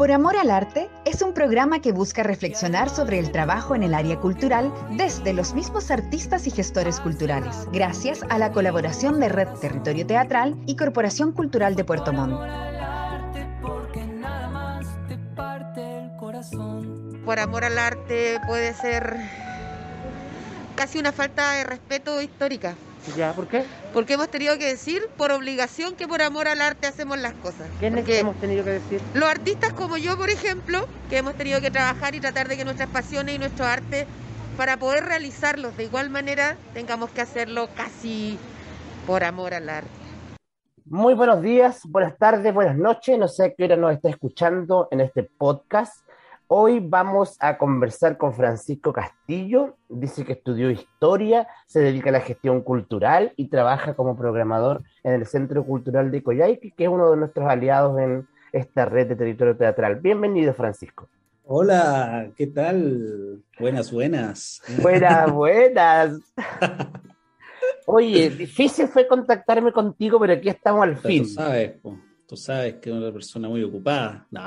Por Amor al Arte es un programa que busca reflexionar sobre el trabajo en el área cultural desde los mismos artistas y gestores culturales, gracias a la colaboración de Red Territorio Teatral y Corporación Cultural de Puerto Montt. Por Amor al Arte puede ser casi una falta de respeto histórica. ¿Ya? ¿Por qué? Porque hemos tenido que decir por obligación que por amor al arte hacemos las cosas. ¿Quiénes Porque hemos tenido que decir? Los artistas como yo, por ejemplo, que hemos tenido que trabajar y tratar de que nuestras pasiones y nuestro arte, para poder realizarlos de igual manera, tengamos que hacerlo casi por amor al arte. Muy buenos días, buenas tardes, buenas noches. No sé a qué hora nos está escuchando en este podcast. Hoy vamos a conversar con Francisco Castillo. Dice que estudió historia, se dedica a la gestión cultural y trabaja como programador en el Centro Cultural de Coyhaique, que es uno de nuestros aliados en esta red de territorio teatral. Bienvenido, Francisco. Hola, ¿qué tal? Buenas, buenas. Buenas, buenas. Oye, difícil fue contactarme contigo, pero aquí estamos al Pero fin. Sabes, po, tú sabes que es una persona muy ocupada. No.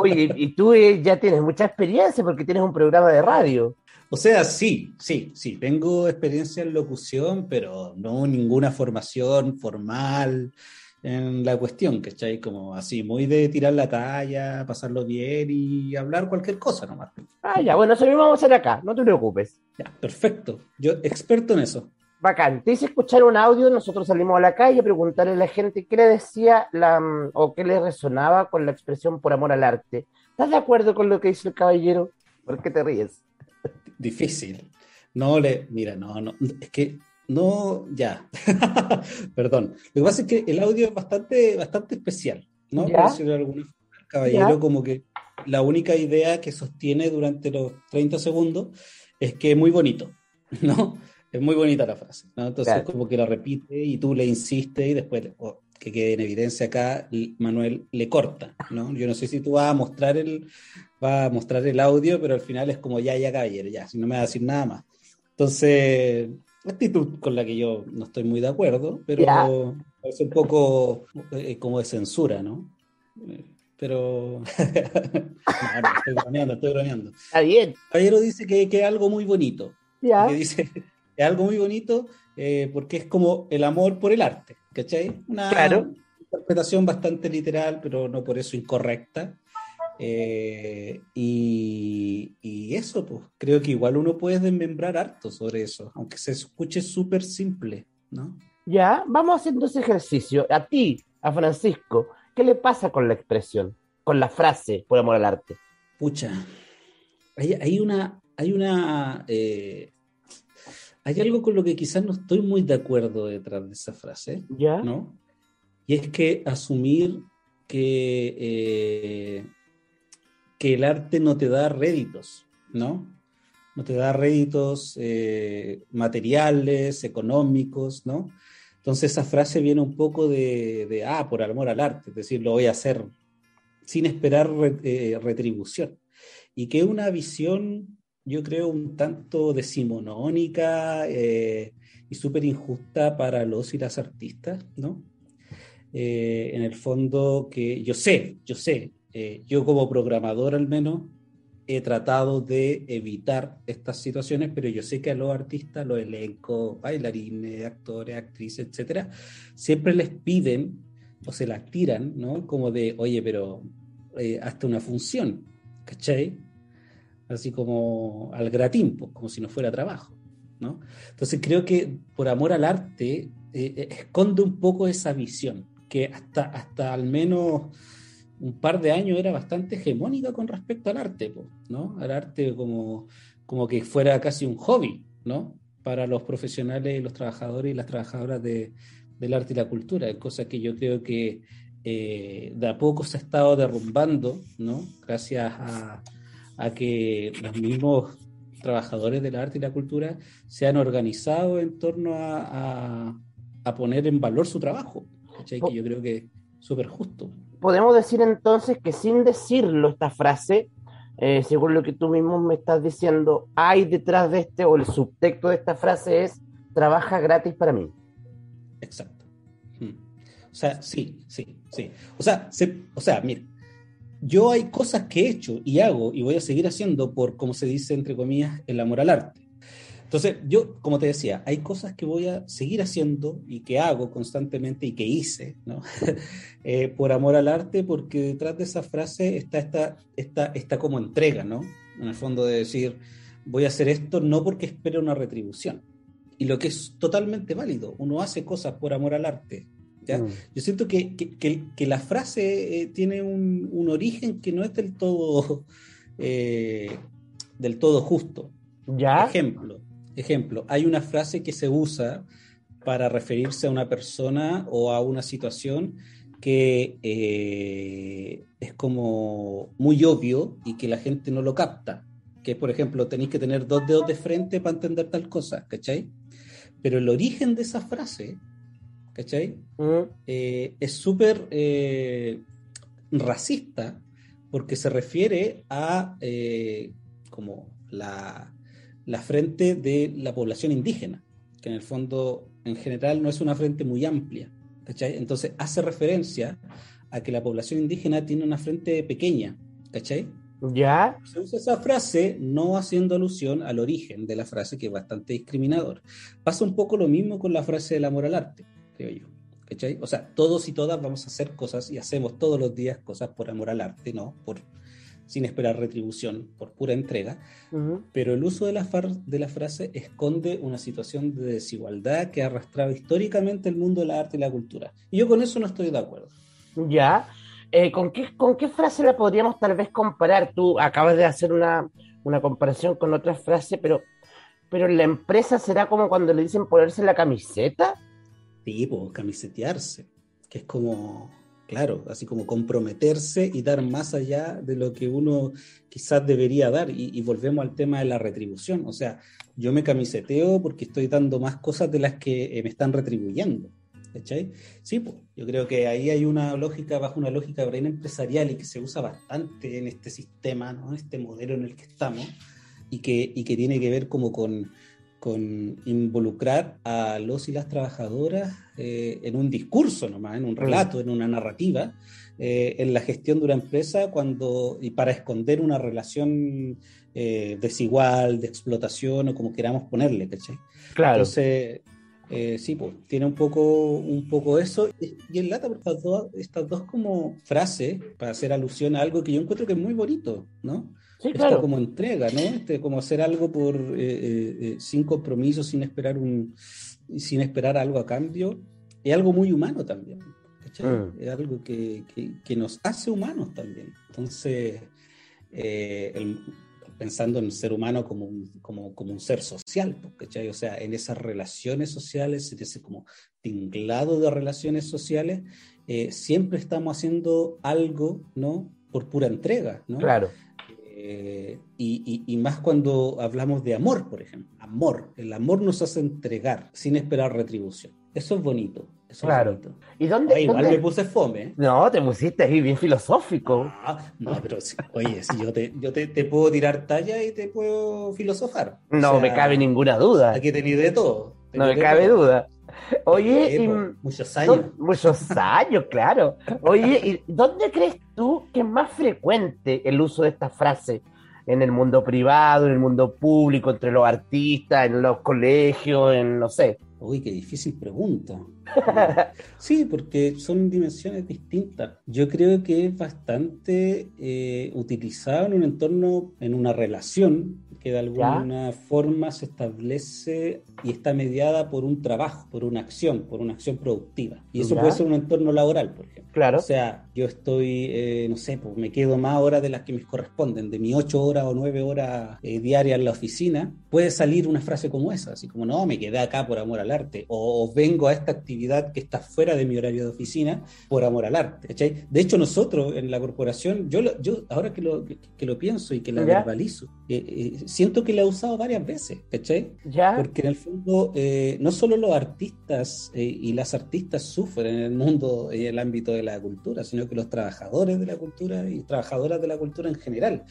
Oye, y tú eh, ya tienes mucha experiencia porque tienes un programa de radio. O sea, sí, sí, sí, tengo experiencia en locución, pero no ninguna formación formal en la cuestión, ¿cachai? Como así, muy de tirar la talla, pasarlo bien y hablar cualquier cosa nomás. Ah, ya, bueno, eso mismo vamos a hacer acá, no te preocupes. Ya, perfecto. Yo experto en eso. Bacán, te hice escuchar un audio, nosotros salimos a la calle a preguntarle a la gente qué le decía la, mm, o qué le resonaba con la expresión por amor al arte. ¿Estás de acuerdo con lo que dice el caballero? ¿Por qué te ríes? Difícil. No le, mira, no, no, es que no, ya. Perdón. Lo que pasa es que el audio es bastante, bastante especial, ¿no? ¿Ya? Por decirlo de alguna forma. El caballero, ¿Ya? como que la única idea que sostiene durante los 30 segundos es que es muy bonito, ¿no? Es muy bonita la frase, ¿no? Entonces, Claro. como que la repite y tú le insistes y después, oh, que quede en evidencia acá, Manuel le corta, ¿no? Yo no sé si tú vas a mostrar el, vas a mostrar el audio, pero al final es como ya, ya, caballero, ya, si no me va a decir nada más. Entonces, actitud con la que yo no estoy muy de acuerdo, pero Ya. es un poco eh, como de censura, ¿no? Eh, Pero. no, no, estoy bromeando, estoy bromeando. Está bien, Caballero dice que, que algo muy bonito. ya. Que dice es algo muy bonito eh, porque es como el amor por el arte, ¿cachai? Una Claro. interpretación bastante literal, pero no por eso incorrecta. Eh, y, y eso, pues, creo que igual uno puede desmembrar harto sobre eso, aunque se escuche súper simple, ¿no? Ya, vamos haciendo ese ejercicio. A ti, a Francisco, ¿qué le pasa con la expresión, con la frase por amor al arte? Pucha, hay, hay una, hay una, eh, hay algo con lo que quizás no estoy muy de acuerdo detrás de esa frase, ¿Ya? ¿no? Y es que asumir que, eh, que el arte no te da réditos, ¿no? No te da réditos eh, materiales, económicos, ¿no? Entonces esa frase viene un poco de, de, ah, por amor al arte, es decir, lo voy a hacer sin esperar re- eh, retribución. Y que una visión, yo creo, un tanto decimonónica eh, y súper injusta para los y las artistas, ¿no? Eh, en el fondo que yo sé, yo sé, eh, yo como programador al menos he tratado de evitar estas situaciones, pero yo sé que a los artistas, los elencos, bailarines, actores, actrices, etcétera, siempre les piden o se las tiran, ¿no? Como de, oye, pero eh, hasta una función, ¿cachai? Así como al gratín, como si no fuera trabajo, ¿no? Entonces creo que por amor al arte eh, eh, esconde un poco esa visión, que hasta, hasta al menos un par de años era bastante hegemónica con respecto al arte, ¿no? Al arte como, como que fuera casi un hobby, ¿no? Para los profesionales los trabajadores y las trabajadoras de, del arte y la cultura, cosa que yo creo que eh, de a poco se ha estado derrumbando, ¿no? Gracias a, a que los mismos trabajadores del arte y la cultura se han organizado en torno a, a, a poner en valor su trabajo, ¿cachai? que yo creo que es súper justo. Podemos decir entonces que sin decirlo esta frase, eh, según lo que tú mismo me estás diciendo, hay detrás de este, o el subtexto de esta frase es, trabaja gratis para mí. Exacto. Mm. O sea, sí, sí, sí. O sea, se, o sea, mira, yo hay cosas que he hecho y hago y voy a seguir haciendo por, como se dice, entre comillas, el amor al arte. Entonces, yo, como te decía, hay cosas que voy a seguir haciendo y que hago constantemente y que hice, eh, por amor al arte, porque detrás de esa frase está esta, esta, esta como entrega, ¿no? En el fondo de decir, voy a hacer esto no porque espero una retribución. Y lo que es totalmente válido, uno hace cosas por amor al arte. ¿Ya? Mm. Yo siento que, que, que, la frase eh, tiene un, un, origen que no es del todo, eh, del todo justo. ¿Ya? Ejemplo, Ejemplo, hay una frase que se usa para referirse a una persona o a una situación que eh, es como muy obvio y que la gente no lo capta. Que, por ejemplo, tenéis que tener dos dedos de frente para entender tal cosa, ¿cachai? Pero el origen de esa frase, ¿cachai? Mm. Eh, es súper eh, racista porque se refiere a como la, la frente de la población indígena, que en el fondo, en general, no es una frente muy amplia. ¿cachai? Entonces hace referencia a que la población indígena tiene una frente pequeña. ¿Cachai? Ya. Se usa esa frase no haciendo alusión al origen de la frase, que es bastante discriminador. Pasa un poco lo mismo con la frase del amor al arte, creo yo. ¿Cachai? O sea, todos y todas vamos a hacer cosas y hacemos todos los días cosas por amor al arte, ¿no? Por, sin esperar retribución, por pura entrega, pero el uso de la, de la frase esconde una situación de desigualdad que ha arrastrado históricamente el mundo de la arte y la cultura. Y yo con eso no estoy de acuerdo. Ya. Eh, ¿con, qué, ¿Con qué frase la podríamos tal vez comparar? Tú acabas de hacer una, una comparación con otra frase, pero, pero la empresa será como cuando le dicen ponerse la camiseta. Pues camisetearse, que es como claro, así como comprometerse y dar más allá de lo que uno quizás debería dar. Y, volvemos al tema de la retribución. O sea, yo me camiseteo porque estoy dando más cosas de las que eh, me están retribuyendo. ¿Cachai? Sí, pues, yo creo que ahí hay una lógica, bajo una lógica brain empresarial y que se usa bastante en este sistema, ¿no? en este modelo en el que estamos, y que, y que tiene que ver como con, con involucrar a los y las trabajadoras eh, en un discurso nomás, en un relato, en una narrativa, eh, en la gestión de una empresa cuando, y para esconder una relación eh, desigual, de explotación o como queramos ponerle, ¿cachai? Claro. Entonces, sí, pues, tiene un poco, un poco eso. Y en lata por estas dos, estas dos como frases, para hacer alusión a algo que yo encuentro que es muy bonito, ¿no? Sí, claro. como entrega, ¿no? Este, como hacer algo por eh, eh, eh, sin compromiso, sin esperar un sin esperar algo a cambio, es algo muy humano también. Mm. Es algo que, que, nos hace humanos también. Entonces, pensando en el ser humano como un, como, como un ser social, ¿cachai? O sea, en esas relaciones sociales, en ese como tinglado de relaciones sociales, siempre estamos haciendo algo, ¿no? Por pura entrega, ¿no? Claro. Eh, y, más cuando hablamos de amor, por ejemplo. Amor. El amor nos hace entregar sin esperar retribución. Eso es bonito. Eso claro. Es bonito. ¿Y dónde, igual me puse fome. ¿eh? No, te pusiste ahí bien filosófico. Ah, no, pero oye, si yo, te, yo te, puedo tirar talla y te puedo filosofar. No me cabe ninguna duda. Aquí tenéis de todo. No me cabe duda. Oye, muchos años. Muchos años, claro. Oye, ¿y dónde crees tú que es más frecuente el uso de esta frase? En el mundo privado, en el mundo público, entre los artistas, en los colegios, en no sé. Uy, qué difícil pregunta. sí, porque son dimensiones distintas. Yo creo que es bastante eh, utilizado en un entorno, en una relación que de alguna forma se establece y está mediada por un trabajo, por una acción, por una acción productiva. Y eso puede ser un entorno laboral, por ejemplo. Claro. O sea, yo estoy, eh, no sé, pues me quedo más horas de las que me corresponden, de mis ocho horas o nueve horas eh, diarias en la oficina, puede salir una frase como esa, así como, no, me quedé acá por amor al arte, o, vengo a esta actividad que está fuera de mi horario de oficina por amor al arte. ¿cachai? De hecho, nosotros en la corporación, yo, yo ahora que lo, que, lo pienso y que la verbalizo, eh, siento que la he usado varias veces, ¿cachai? ¿Ya? Porque en el fondo, eh, no solo los artistas eh, y las artistas sufren en el mundo y en el ámbito de la cultura, sino que los trabajadores de la cultura y trabajadoras de la cultura en general.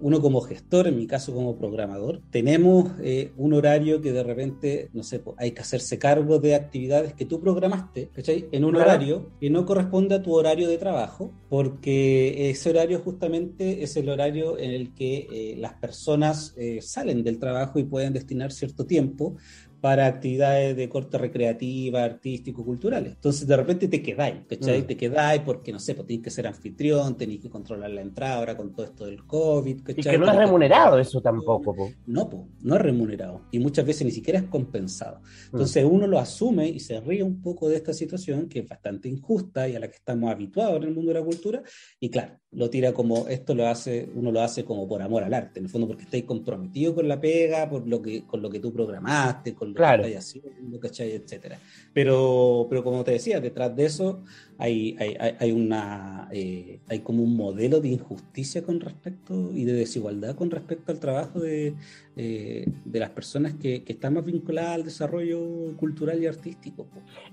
Uno como gestor, en mi caso como programador, tenemos eh, un horario que de repente, no sé, hay que hacerse cargo de actividades que tú programaste, ¿cachai? En un horario que no corresponde a tu horario de trabajo, porque ese horario justamente es el horario en el que eh, las personas eh, salen del trabajo y pueden destinar cierto tiempo para actividades de corte recreativa, artístico, culturales. Entonces de repente te quedáis, ¿cachai? Mm. Te quedáis porque, no sé, pues tienes que ser anfitrión, tenés que controlar la entrada ahora con todo esto del COVID, ¿cachai? Y que no es remunerado eso tampoco, po. No, po, no es remunerado. Y muchas veces ni siquiera es compensado. Entonces mm. uno lo asume y se ríe un poco de esta situación que es bastante injusta y a la que estamos habituados en el mundo de la cultura. Y claro, lo tira como, esto lo hace, uno lo hace como por amor al arte, en el fondo porque estáis comprometido con la pega, por lo que, con lo que tú programaste, con claro. Etcétera. Pero, pero como te decía, detrás de eso hay, hay, hay, una, eh, hay como un modelo de injusticia con respecto y de desigualdad con respecto al trabajo de, eh, de las personas que, que, están más vinculadas al desarrollo cultural y artístico.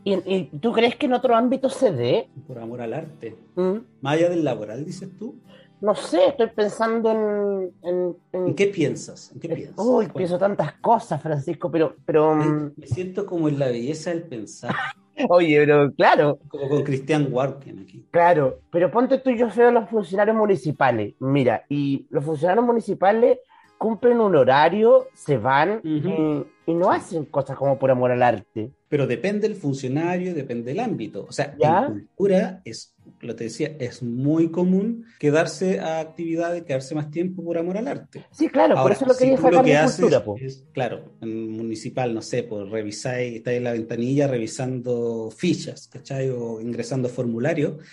¿Y, tú crees que en otro ámbito se dé? Por amor al arte. ¿Mm? Más allá del laboral, dices tú. No sé, estoy pensando en... ¿En, qué piensas? ¿En qué piensas? Uy, pienso tantas cosas, Francisco, pero... pero mm, me, siento como en la belleza del pensar. Oye, pero claro. Como con Cristian Warken aquí. Claro, pero ponte tú, yo veo los funcionarios municipales. Mira, y los funcionarios municipales cumplen un horario, se van y, no hacen cosas como por amor al arte. Pero depende del funcionario, depende del ámbito. O sea, ¿Ya? en cultura es, lo te decía, es muy común quedarse a actividades, quedarse más tiempo por amor al arte. Sí, claro, por eso lo quería sacar lo que de cultura. Es, claro, en municipal, no sé, pues revisáis, estáis en la ventanilla revisando fichas, ¿cachai? O ingresando formularios.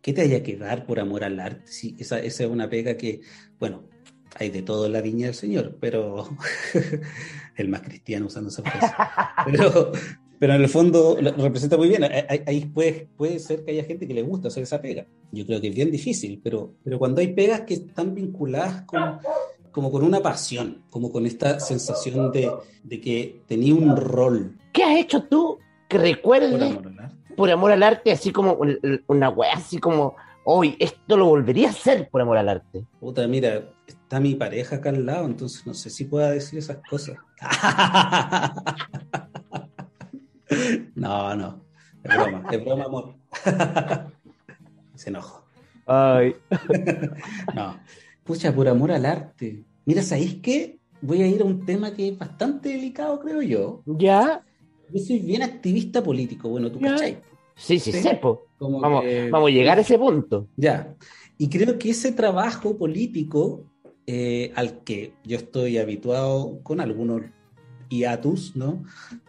¿Qué te haya que dar por amor al arte? Sí, esa, esa es una pega que, bueno, hay de todo en la viña del Señor, pero el más cristiano usando esa frase. Pero, pero en el fondo lo representa muy bien. Ahí puede, puede ser que haya gente que le gusta hacer esa pega. Yo creo que es bien difícil, pero, pero cuando hay pegas que están vinculadas con, como con una pasión, como con esta sensación de, de que tenía un rol. ¿Qué has hecho tú que recuerdes por amor al arte, por amor al arte así como una wea, así como hoy esto lo volvería a hacer por amor al arte. Puta, mira, está mi pareja acá al lado, entonces no sé si pueda decir esas cosas. no, no, es broma, es broma, amor. Se enojo. Ay. no, pucha, por amor al arte. Mira, ¿sabéis qué? Voy a ir a un tema que es bastante delicado, creo yo. ¿Ya? Yo soy bien activista político, bueno, tú cachai. Sí, sí, sí, Vamos, vamos a llegar a ese punto. Ya. Y creo que ese trabajo político eh, al que yo estoy habituado con algunos hiatus, ¿no?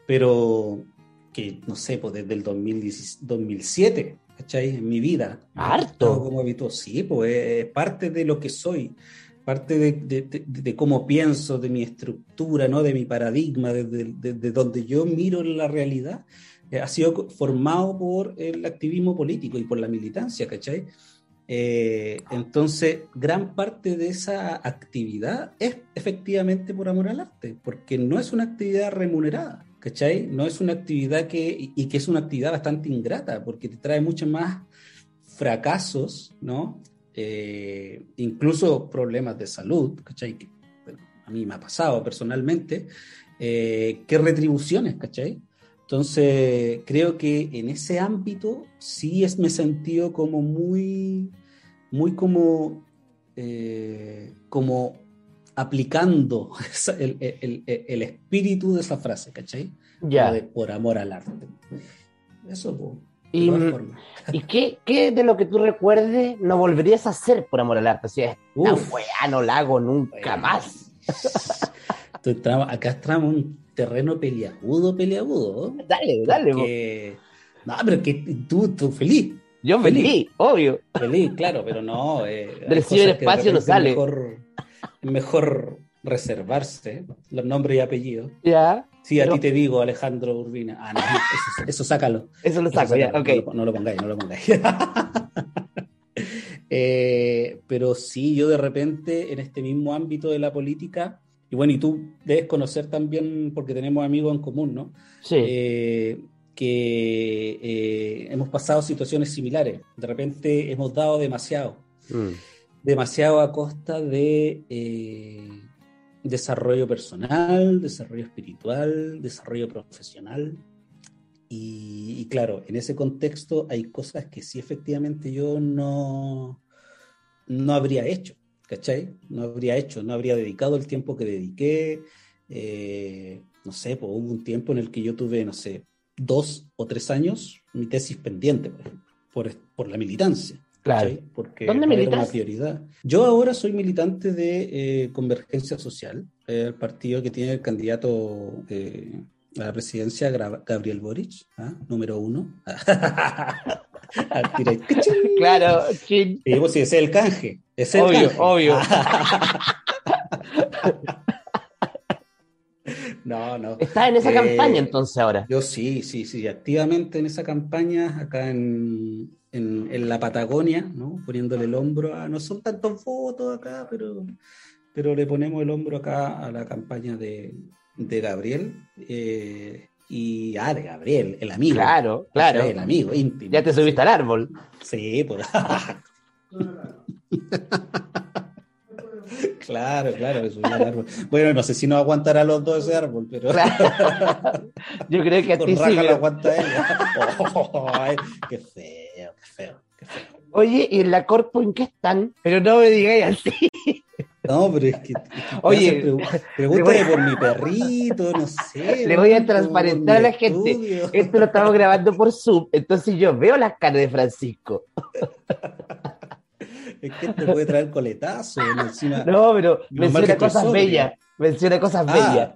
Pero que, no sé, pues desde el 2007, ¿cachai? En mi vida. Harto. Como habituado. Sí, pues es parte de lo que soy, parte de, cómo pienso, de mi estructura, ¿no? De mi paradigma, desde, donde yo miro la realidad eh, ha sido formado por el activismo político y por la militancia, ¿cachai? Eh, entonces, gran parte de esa actividad es efectivamente por amor al arte, porque no es una actividad remunerada, ¿cachai? No es una actividad que, y que es una actividad bastante ingrata, porque te trae muchos más fracasos, ¿no? Eh, incluso problemas de salud, ¿cachai? Que a mí me ha pasado personalmente, ¿qué retribuciones, ¿cachai? Entonces, creo que en ese ámbito sí es, me he sentido como muy, muy como, eh, como aplicando el, espíritu de esa frase, ¿cachai? Ya. por amor al arte. Eso, pues. ¿Y, ¿y qué, qué, de lo que tú recuerdes no volverías a hacer por amor al arte? O sea, Uf, no la hago nunca más. Acá estamos un terreno peliagudo, peliagudo. Dale, dale. No, pero que tú, tú feliz. Yo feliz, obvio. Feliz, claro, pero no. Eh, Del ciberespacio no sale. Mejor, mejor reservarse los nombres y apellidos. Ya. Sí, a ti te digo, Alejandro Urbina. Ah, no, eso, sácalo. Eso lo saco, ya, ok. No, lo pongáis, no lo pongáis. Eh, pero sí, yo de repente, en este mismo ámbito de la política, y bueno, y tú debes conocer también, porque tenemos amigos en común, ¿no? Sí. Eh, que eh, hemos pasado situaciones similares. De repente hemos dado demasiado. Mm. demasiado a costa de desarrollo personal, desarrollo espiritual, desarrollo profesional. Y, y, claro, en ese contexto hay cosas que sí efectivamente yo no, no habría hecho, ¿cachai? No habría hecho, no habría dedicado el tiempo que dediqué. Eh, no sé, pues, hubo un tiempo en el que yo tuve, no sé, dos o tres años mi tesis pendiente, por ejemplo, por, por la militancia. Claro. ¿cachai? Porque ¿Dónde no era militas? una prioridad. Yo ahora soy militante de eh, Convergencia Social, el partido que tiene el candidato eh, a la presidencia, Gabriel Boric, ¿ah? número uno. Claro, chin. Y pues sí, ese es el canje. es el Obvio, canje. obvio. no, no. Estás en esa Eh, campaña entonces ahora. Yo sí, sí, sí, activamente en esa campaña, acá en, en, en la Patagonia, ¿no? Poniéndole el hombro a, no son tantos votos acá, pero, pero le ponemos el hombro acá a la campaña de, de Gabriel. eh, y, ah, de Gabriel, el amigo. Claro, claro. El amigo íntimo. Ya te subiste al árbol. Sí, pues. Claro, claro, me subí al árbol. Bueno, no sé si nos aguantará los dos ese árbol, pero Claro. Yo creo que a con ti sí. pero- aguanta. Oh, ay, qué feo, qué feo, qué feo. Oye, ¿y en la corpo en qué están? Pero no me digáis así. No, pero es que. es que Oye, pregúntale por mi perrito, no sé. Le voy a transparentar a la gente. estudio. Esto lo estamos grabando por Zoom, entonces yo veo las caras de Francisco. Es que te puede traer coletazo. Encima, No, pero menciona cosas bellas. Menciona cosas Ah, bellas.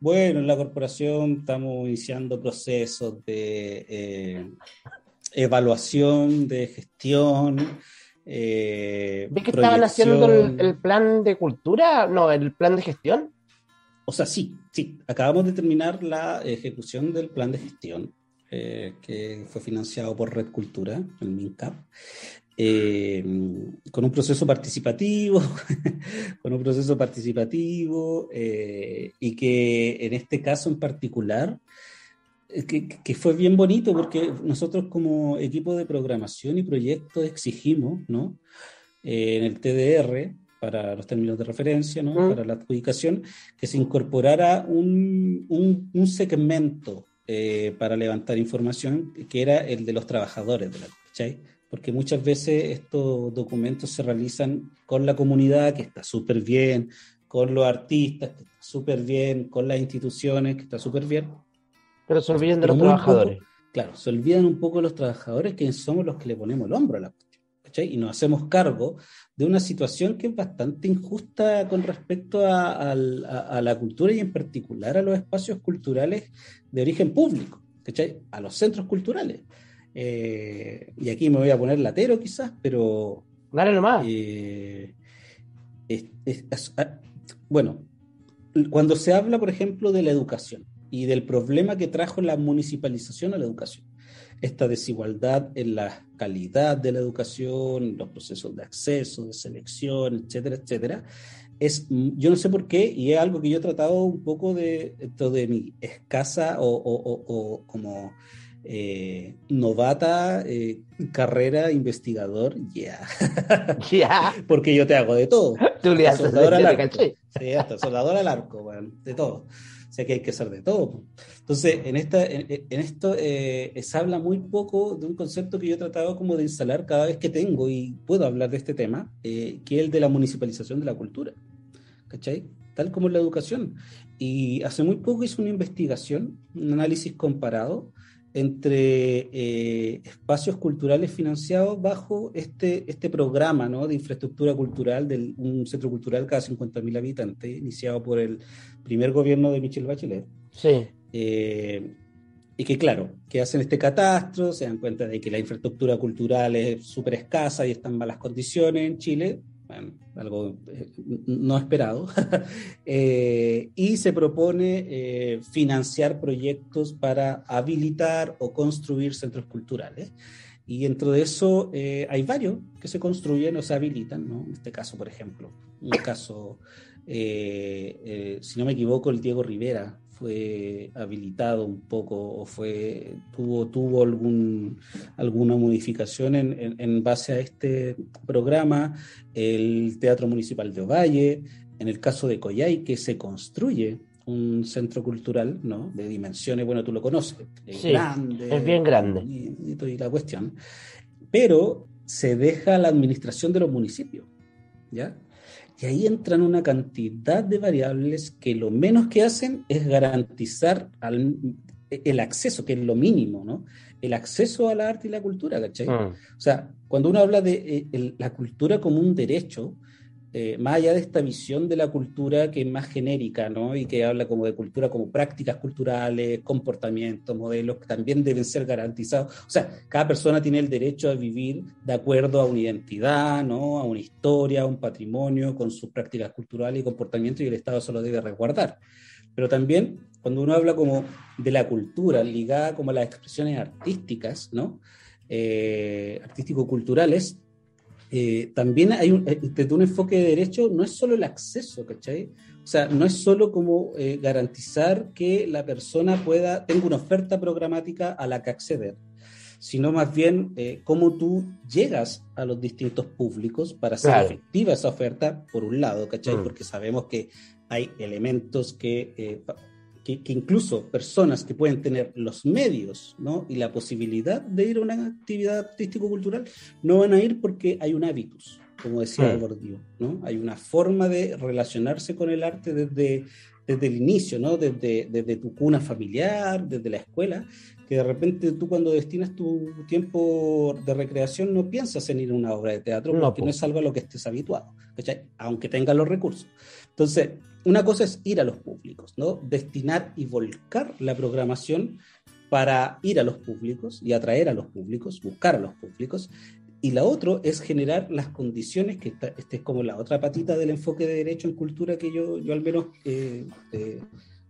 bueno, en la corporación estamos iniciando procesos de eh, evaluación, de gestión. Eh, ¿Ves que estaban haciendo el, plan de cultura? No, el plan de gestión. O sea, sí, sí. Acabamos de terminar la ejecución del plan de gestión eh, que fue financiado por Red Cultura, el MINCAP, eh, con un proceso participativo, con un proceso participativo eh, y que en este caso en particular, que, que fue bien bonito porque nosotros como equipo de programación y proyectos exigimos, ¿no? Eh, en el TDR, para los términos de referencia, ¿no? Mm. para la adjudicación, que se incorporara un, un, un segmento eh, para levantar información, que era el de los trabajadores de la ¿cachai? Porque muchas veces estos documentos se realizan con la comunidad, que está súper bien, con los artistas, que está súper bien, con las instituciones, que está súper bien, Pero se olviden de los trabajadores. poco- claro, se olvidan un poco los trabajadores que somos los que le ponemos el hombro a la cuestión, ¿cachai? Y nos hacemos cargo de una situación que es bastante injusta con respecto a, al- a- a la cultura y en particular a los espacios culturales de origen público, ¿cachai? A los centros culturales. Eh, y aquí me voy a poner latero quizás, pero Dale nomás. eh, es- es- es- ah, bueno, cuando se habla, por ejemplo, de la educación y del problema que trajo la municipalización a la educación, esta desigualdad en la calidad de la educación, los procesos de acceso, de selección, etcétera, etcétera, es, yo no sé por qué, y es algo que yo he tratado un poco de, de mi escasa o, o- o- o como eh, novata eh, carrera investigador, ya, Ya, porque yo te hago de todo. tú le haces Soldador al arco. Sí, hasta soldador al arco, weón, de todo. O sea que hay que ser de todo. Entonces, en, esta, en, en esto eh, se habla muy poco de un concepto que yo he tratado como de instalar cada vez que tengo y puedo hablar de este tema, eh, que es el de la municipalización de la cultura. ¿Cachai? Tal como en la educación. Y hace muy poco hice una investigación, un análisis comparado entre eh, espacios culturales financiados bajo este, este programa ¿no? de infraestructura cultural de un centro cultural cada 50.000 habitantes, iniciado por el primer gobierno de Michelle Bachelet. Sí. Eh, y que claro, que hacen este catastro, se dan cuenta de que la infraestructura cultural es súper escasa y está en malas condiciones en Chile, algo eh, no esperado, Eh, y se propone eh, financiar proyectos para habilitar o construir centros culturales. Y dentro de eso hay varios que se construyen o se habilitan, ¿no? En este caso, por ejemplo, un caso, si no me equivoco, el Diego Rivera fue habilitado un poco o fue tuvo, tuvo algún, alguna modificación en, en, base a este programa, el Teatro Municipal de Ovalle, en el caso de Coyay, que se construye un centro cultural, ¿no? De dimensiones, bueno, tú lo conoces, es grande. Es bien grande. Y, y, la cuestión. Pero se deja la administración de los municipios, ¿ya? Y ahí entran una cantidad de variables que lo menos que hacen es garantizar el acceso, que es lo mínimo, ¿no? El acceso a la arte y la cultura, ¿cachai? Mm. O sea, cuando uno habla de eh, la cultura como un derecho, eh, más allá de esta visión de la cultura que es más genérica, ¿no? Y que habla como de cultura como prácticas culturales, comportamientos, modelos que también deben ser garantizados. O sea, cada persona tiene el derecho a vivir de acuerdo a una identidad, ¿no? A una historia, a un patrimonio, con sus prácticas culturales y comportamientos y el Estado solo debe resguardar. Pero también cuando uno habla como de la cultura ligada como a las expresiones artísticas, ¿no? Eh, artístico-culturales, eh, también hay un, eh, desde un enfoque de derecho, no es solo el acceso, ¿cachai? O sea, no es solo como eh, garantizar que la persona pueda, tenga una oferta programática a la que acceder, sino más bien cómo tú llegas a los distintos públicos para hacer efectiva esa oferta, por un lado, ¿cachai? Mm. Porque sabemos que hay elementos que que, incluso personas que pueden tener los medios ¿no? y la posibilidad de ir a una actividad artístico-cultural no van a ir porque hay un hábitus, como decía sí. ¿no? Hay una forma de relacionarse con el arte desde, desde el inicio, ¿no? Desde, desde tu cuna familiar, desde la escuela, que de repente tú cuando destinas tu tiempo de recreación no piensas en ir a una obra de teatro porque no, es algo a lo que estés habituado, aunque tengas los recursos. Entonces, una cosa es ir a los públicos, ¿no? Destinar y volcar la programación para ir a los públicos y atraer a los públicos, buscar a los públicos. Y la otra es generar las condiciones, que esta, este es como la otra patita del enfoque de derecho en cultura que yo, yo al menos eh, eh,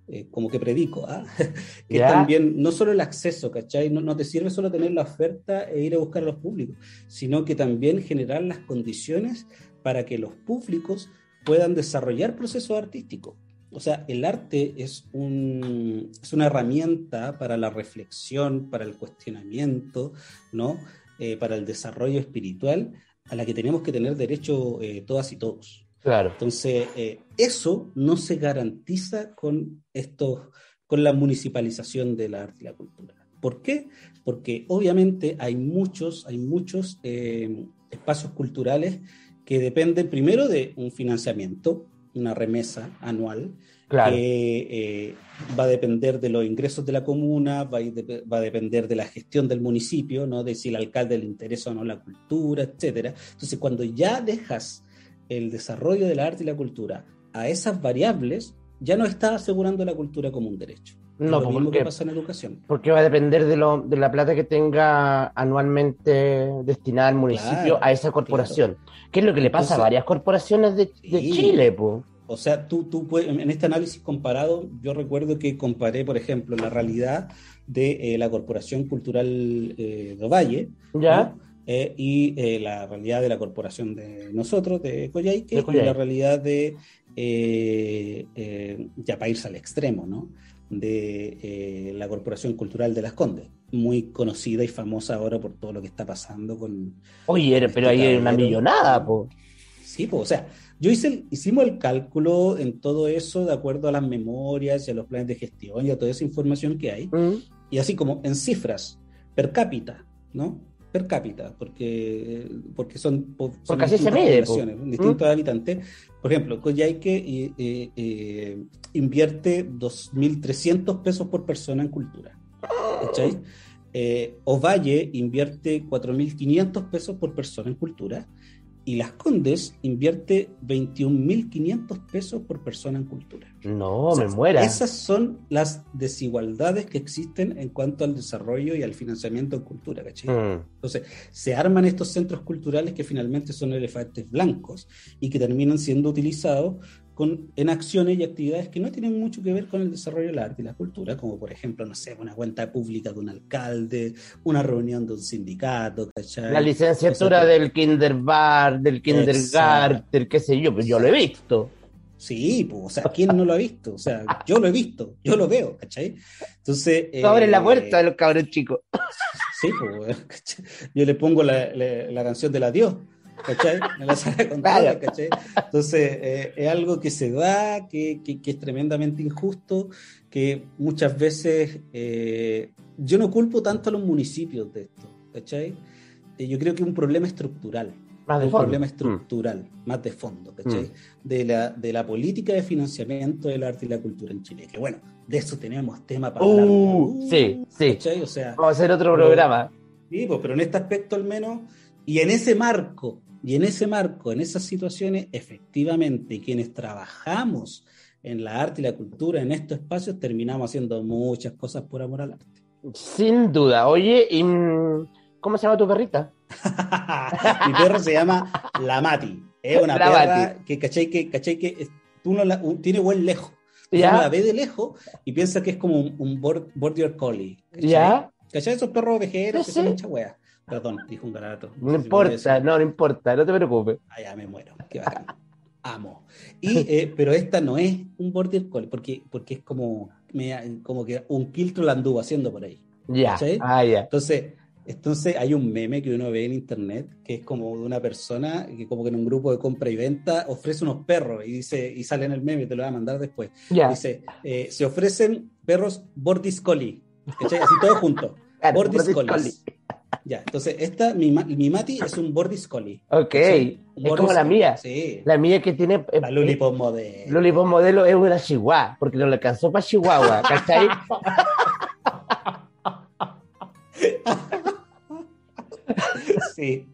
eh, como que predico, ¿ah? que también no solo el acceso, ¿cachai? No, no, te sirve solo tener la oferta e ir a buscar a los públicos, sino que también generar las condiciones para que los públicos puedan desarrollar procesos artísticos. O sea, el arte es, un, es una herramienta para la reflexión, para el cuestionamiento, ¿no? Eh, para el desarrollo espiritual, a la que tenemos que tener derecho eh, todas y todos. Claro. Entonces, eh, eso no se garantiza con, esto, con la municipalización de la arte y la cultura. ¿Por qué? Porque obviamente hay muchos, hay muchos espacios culturales que depende primero de un financiamiento, una remesa anual, que eh, va a depender de los ingresos de la comuna, va a, depender de la gestión del municipio, ¿no? de si el alcalde le interesa o no la cultura, etcétera. Entonces, cuando ya dejas el desarrollo de la arte y la cultura a esas variables, ya no estás asegurando la cultura como un derecho. No, lo mismo que pasa en educación. Porque va a depender de, lo, de la plata que tenga anualmente destinada al municipio a esa corporación. ¿Qué es lo que le pasa a varias corporaciones de, Chile? O sea, tú, tú en este análisis comparado, yo recuerdo que comparé, por ejemplo, la realidad de eh, la Corporación Cultural eh, de Ovalle ¿Ya? Eh, y la realidad de la corporación de nosotros, de Coyhaique, y la realidad de, ya para irse al extremo, ¿no? De eh, la Corporación Cultural de Las Condes, muy conocida y famosa ahora por todo lo que está pasando con... Oye, pero ahí hay una millonada, po. Sí, pues, o sea, yo hice hicimos el cálculo en todo eso de acuerdo a las memorias y a los planes de gestión y a toda esa información que hay, mm. y así como en cifras, per cápita, ¿no? Per cápita, porque, porque son, porque así se mide, distintos habitantes, por ejemplo, Coyhaique eh, eh, invierte 2.300 pesos por persona en cultura. ¿Cachai? Eh, Ovalle invierte 4.500 pesos por persona en cultura y Las Condes invierte 21.500 pesos por persona en cultura. No, me muera. Esas son las desigualdades que existen en cuanto al desarrollo y al financiamiento en cultura, ¿cachai? Mm. Entonces, se arman estos centros culturales que finalmente son elefantes blancos y que terminan siendo utilizados con, en acciones y actividades que no tienen mucho que ver con el desarrollo del arte y la cultura, como por ejemplo, no sé, una cuenta pública de un alcalde, una reunión de un sindicato, La licenciatura del kinderbar, del kindergarten, qué sé yo, pues yo lo he visto. Sí, pues, o sea, ¿quién no lo ha visto? O sea, yo lo he visto, yo lo veo, ¿cachai? Entonces. Tú abres la eh, puerta de los cabros chicos. Sí, pues, ¿cachai? yo le pongo la, la- la canción del adiós, ¿cachai? En la sala de control. ¿cachai? Entonces, eh, es algo que se da, que, que- que es tremendamente injusto, que muchas veces eh, yo no culpo tanto a los municipios de esto, ¿cachai? Eh, yo creo que es un problema estructural. Más de un fondo. problema Mm. estructural, más de fondo, ¿cachai? De, la, de la política de financiamiento del arte y la cultura en Chile. Que bueno, de eso tenemos tema para hablar. Uh, sí, sí. ¿cachai? O sea, Vamos a hacer otro Pero- programa. Sí, pues, pero en este aspecto al menos, y en ese marco, y en ese marco, en esas situaciones, efectivamente, quienes trabajamos en la arte y la cultura, en estos espacios, terminamos haciendo muchas cosas por amor al arte. Sin duda. Oye, ¿y, mm, ¿cómo se llama tu perrita? Mi perro se llama La Mati. Es una La perra que, ¿cachai? Que, ¿cachai? Que tú no la, tiene buen lejos. ¿Ya? la ves de lejos y piensa que es como un, un bor- border collie. ¿cachai? ¿Ya? ¿Cachai? Esos perros ovejeros Sí, que son sí. mucha wea. Perdón, dijo un garato. No si importa, no, no importa, no te preocupes. Ah, ya me muero. Qué bacán. Amo. Y, eh, pero esta no es un border collie porque, porque es como, me- como que un quiltro la anduvo haciendo por ahí. Ya. Ah, ya. Entonces, entonces hay un meme que uno ve en internet que es como de una persona que como que en un grupo de compra y venta ofrece unos perros y dice y sale en el meme, te lo voy a mandar después. Ya. Dice, eh, se ofrecen perros Bordis Collie, ¿cachai? Así todos juntos. Claro, Bordis Bordis Collies. Collie. Ya, entonces esta, mi, mi Mati es un Bordis Collie. Ok. Es como la mía. Sí. La mía que tiene. eh, La Lollipop modelo. Lollipop modelo es una chihuahua, porque no le alcanzó para Chihuahua, ¿cachai? Sí.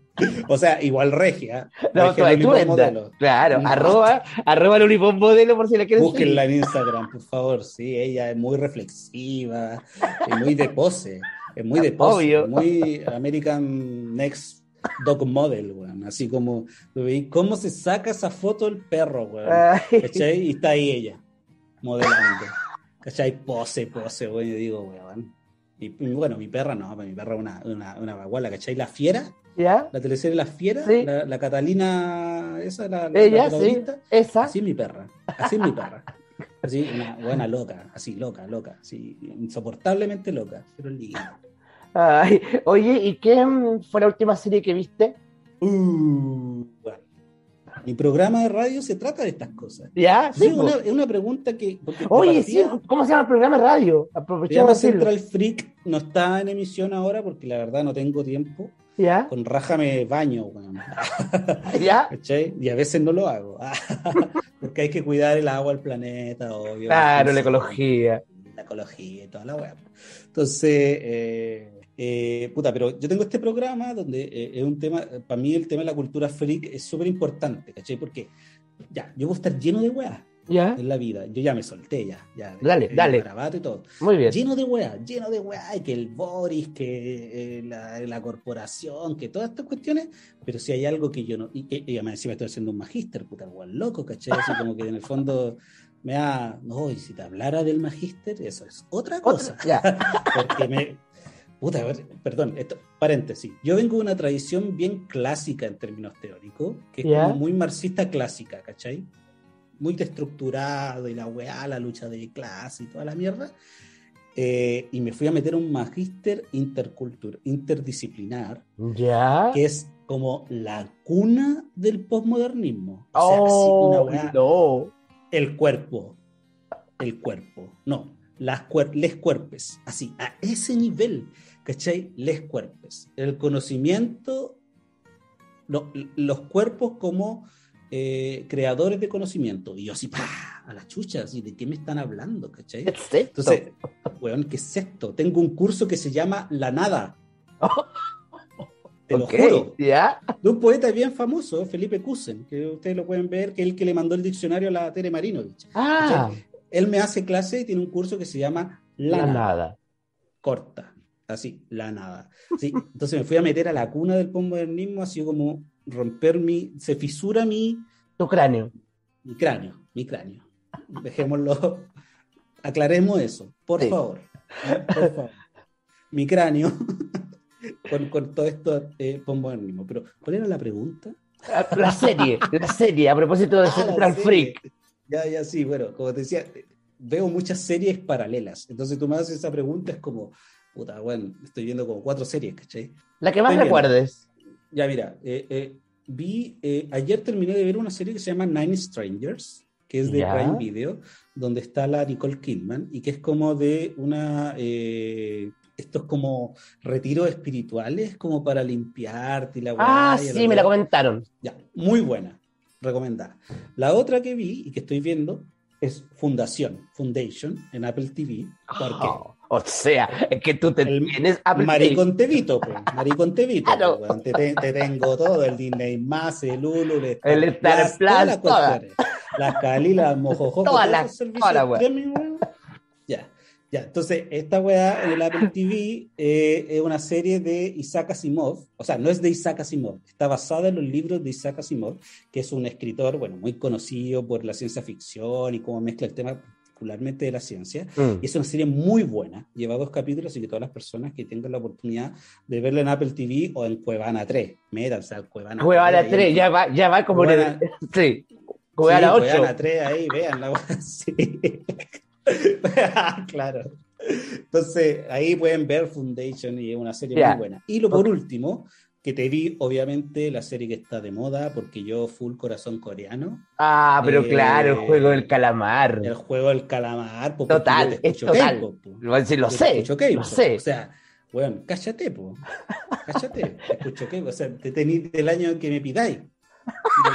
O sea, igual regia. No, Regia tú- modelo. Claro, No. arroba, arroba Lollipop modelo por si la quieres Búsquenla en Instagram, por favor. Sí, ella es muy reflexiva, es muy de pose, es muy de pose, Obvio. muy American Next Dog Model, weón. Así como. ¿cómo se saca esa foto del perro, weón? ¿Cachai? Y está ahí ella, modelando. ¿Cachai? Pose, pose, weón. Yo digo, weón. Y bueno, mi perra no, mi perra es una, una, una baguala, ¿cachai? La fiera, ¿Ya? la teleserie La Fiera, Sí. la, la Catalina, esa, la, la, Ella, la sí. Esa. Así es mi perra, así es mi perra. Así, una buena loca, así loca, loca, así, insoportablemente loca, pero linda. Ay, oye, ¿y qué mm, fue la última serie que viste? Uh, bueno. Mi programa de radio se trata de estas cosas. ¿Ya? Sí, una, es una pregunta que. Oye, sí, ¿cómo se llama el programa de radio? Se Aprovechemos llama de decirlo. Central Freak, no está en emisión ahora porque la verdad no tengo tiempo. ¿Ya? Con raja me baño, weón. ¿Ya? ¿Cachai? Y a veces no lo hago. Porque hay que cuidar el agua, el planeta, obvio. Claro, la ecología. La ecología y toda la weá. Entonces, eh, eh, puta, pero yo tengo este programa donde eh, es un tema, para mí el tema de la cultura freak es súper importante, ¿cachai? Porque ya, yo voy a estar lleno de weá ¿Ya? en la vida. Yo ya me solté, ya. ya Dale, el dale. garabato y todo. Muy bien. Lleno de weá, lleno de weá, y que el Boris, que eh, la, la corporación, que todas estas cuestiones, pero si hay algo que yo no, y, y, y además encima estoy haciendo un magíster, puta, weón, loco, ¿cachai? Así como que en el fondo me da, no, y si te hablara del magíster, eso es otra cosa. Otra- ya. Porque me, puta, perdón, esto, paréntesis, yo vengo de una tradición bien clásica en términos teóricos, que es como muy marxista clásica, ¿cachai? Muy destructurado y la weá, la lucha de clase y toda la mierda. Eh, y me fui a meter un magíster intercultural, interdisciplinar, ¿Ya? que es como la cuna del posmodernismo. O sea, así, una Oh, weá- no. el cuerpo, el cuerpo, no, las cuer les cuerpes, así, a ese nivel, ¿cachai? Les cuerpes, el conocimiento, lo- los cuerpos como eh, creadores de conocimiento, y yo así, ¡pah! a la chucha, así, ¿de qué me están hablando, cachai? Entonces, weón, ¿qué es esto? Tengo un curso que se llama La Nada. Te Ok, lo juro ¿Ya? de un poeta bien famoso, Felipe Kusen, que ustedes lo pueden ver, que es el que le mandó el diccionario a la Tere Marinovich. Ah, Él me hace clase y tiene un curso que se llama La, la Nada, nada. corta, así, La Nada. Sí, entonces me fui a meter a la cuna del postmodernismo, así como romper mi, se fisura mi, Tu cráneo. mi cráneo, mi cráneo. Dejémoslo, aclaremos eso, por Sí. favor, por favor. Mi cráneo con, con todo esto eh, postmodernismo. Pero, ¿cuál era la pregunta? Ah, La serie, la serie, a propósito de Ah, Central. Freak. Ya, ya, sí, bueno, como te decía, veo muchas series paralelas. Entonces tú me haces esa pregunta, es como, puta, bueno, estoy viendo como cuatro series, ¿cachai? La que más Estoy recuerdes. Ya, mira, eh, eh, vi, eh, ayer terminé de ver una serie que se llama Nine Strangers, que es de Ya. Prime Video, donde está la Nicole Kidman, y que es como de una, eh, estos como retiros espirituales, como para limpiarte y la Ah, y sí, me la comentaron. Ya, muy buena, recomendada. La otra que vi y que estoy viendo es Fundación, Foundation, en Apple TV. ¿Por qué? Oh, o sea, es que tú te El tienes Apple Maricón Tevito, pues. Maricón Tevito. Claro. pues, te, te- te tengo todo, el Disney más, el Hulu, el Star, El Star Plus, todas las todas. Las Cali, las Mojojojo, Todas las- servicios todas Ya. Entonces, esta weá en el Apple TV eh, es una serie de Isaac Asimov. O sea, no es de Isaac Asimov. Está basada en los libros de Isaac Asimov, que es un escritor, bueno, muy conocido por la ciencia ficción y cómo mezcla el tema particularmente de la ciencia. Mm. Y es una serie muy buena. Lleva dos capítulos, así que todas las personas que tengan la oportunidad de verla en Apple TV o en Cuevana 3, métanse al Cuevana Cuevana ahí. 3, ya va, ya va como en Cuevana- el. Sí. Sí, Cuevana 8. Cuevana 3 ahí, vean la sí. claro. Entonces, ahí pueden ver Foundation y es una serie Ya. muy buena. Y lo por último, que te vi, obviamente, la serie que está de moda, porque yo, full corazón coreano, Ah, pero Eh, claro, el juego del calamar. el juego del calamar. po, Total, te es total. Lo, lo sé, lo sé. O sea, weón, cállate, po. Cállate, escucho K-pop. O sea, te tení del año que me pidáis.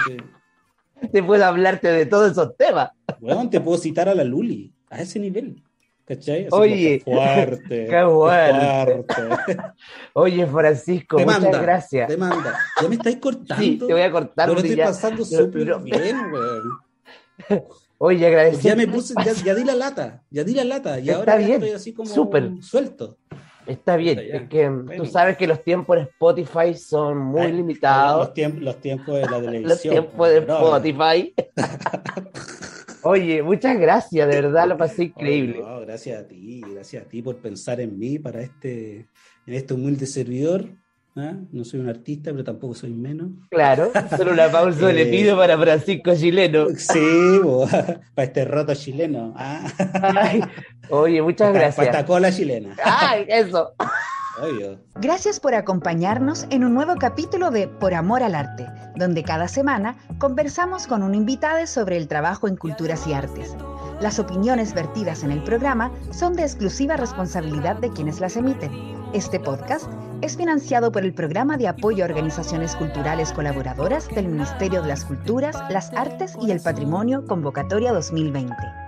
Que, Te puedo hablarte de todos esos temas. Weón, te puedo citar a la Luli, a ese nivel. ¿Cachai? Así Oye, como, fuerte. qué bueno. fuerte. Oye, Francisco, Te muchas manda, gracias. te manda. Ya me estáis cortando. Sí, te voy a cortar un estoy pasando pero- súper pero- bien, weón. Oye, agradecer. Ya me puse, ya, ya di la lata, ya di la lata. Y Está ahora ya bien, estoy así como súper. suelto. Está bien, es que mm, Bueno. tú sabes que los tiempos en Spotify son muy Ay, limitados. Los tiempos, los tiempos de la televisión. Los tiempos de. Spotify. Oye, muchas gracias, de verdad lo pasé increíble. No, gracias a ti, gracias a ti por pensar en mí para este, en este humilde servidor. ¿ah? No soy un artista, pero tampoco soy menos. Claro, solo una pausa Eh, le pido para Francisco Chileno. Sí, bo, para este roto chileno. ¿ah? Ay, oye, muchas Para esta gracias. cola chilena. Ay, eso. Gracias por acompañarnos en un nuevo capítulo de Por Amor al Arte, donde cada semana conversamos con un invitado sobre el trabajo en culturas y artes. Las opiniones vertidas en el programa son de exclusiva responsabilidad de quienes las emiten. Este podcast es financiado por el Programa de Apoyo a Organizaciones Culturales Colaboradoras del Ministerio de las Culturas, las Artes y el Patrimonio Convocatoria 2020.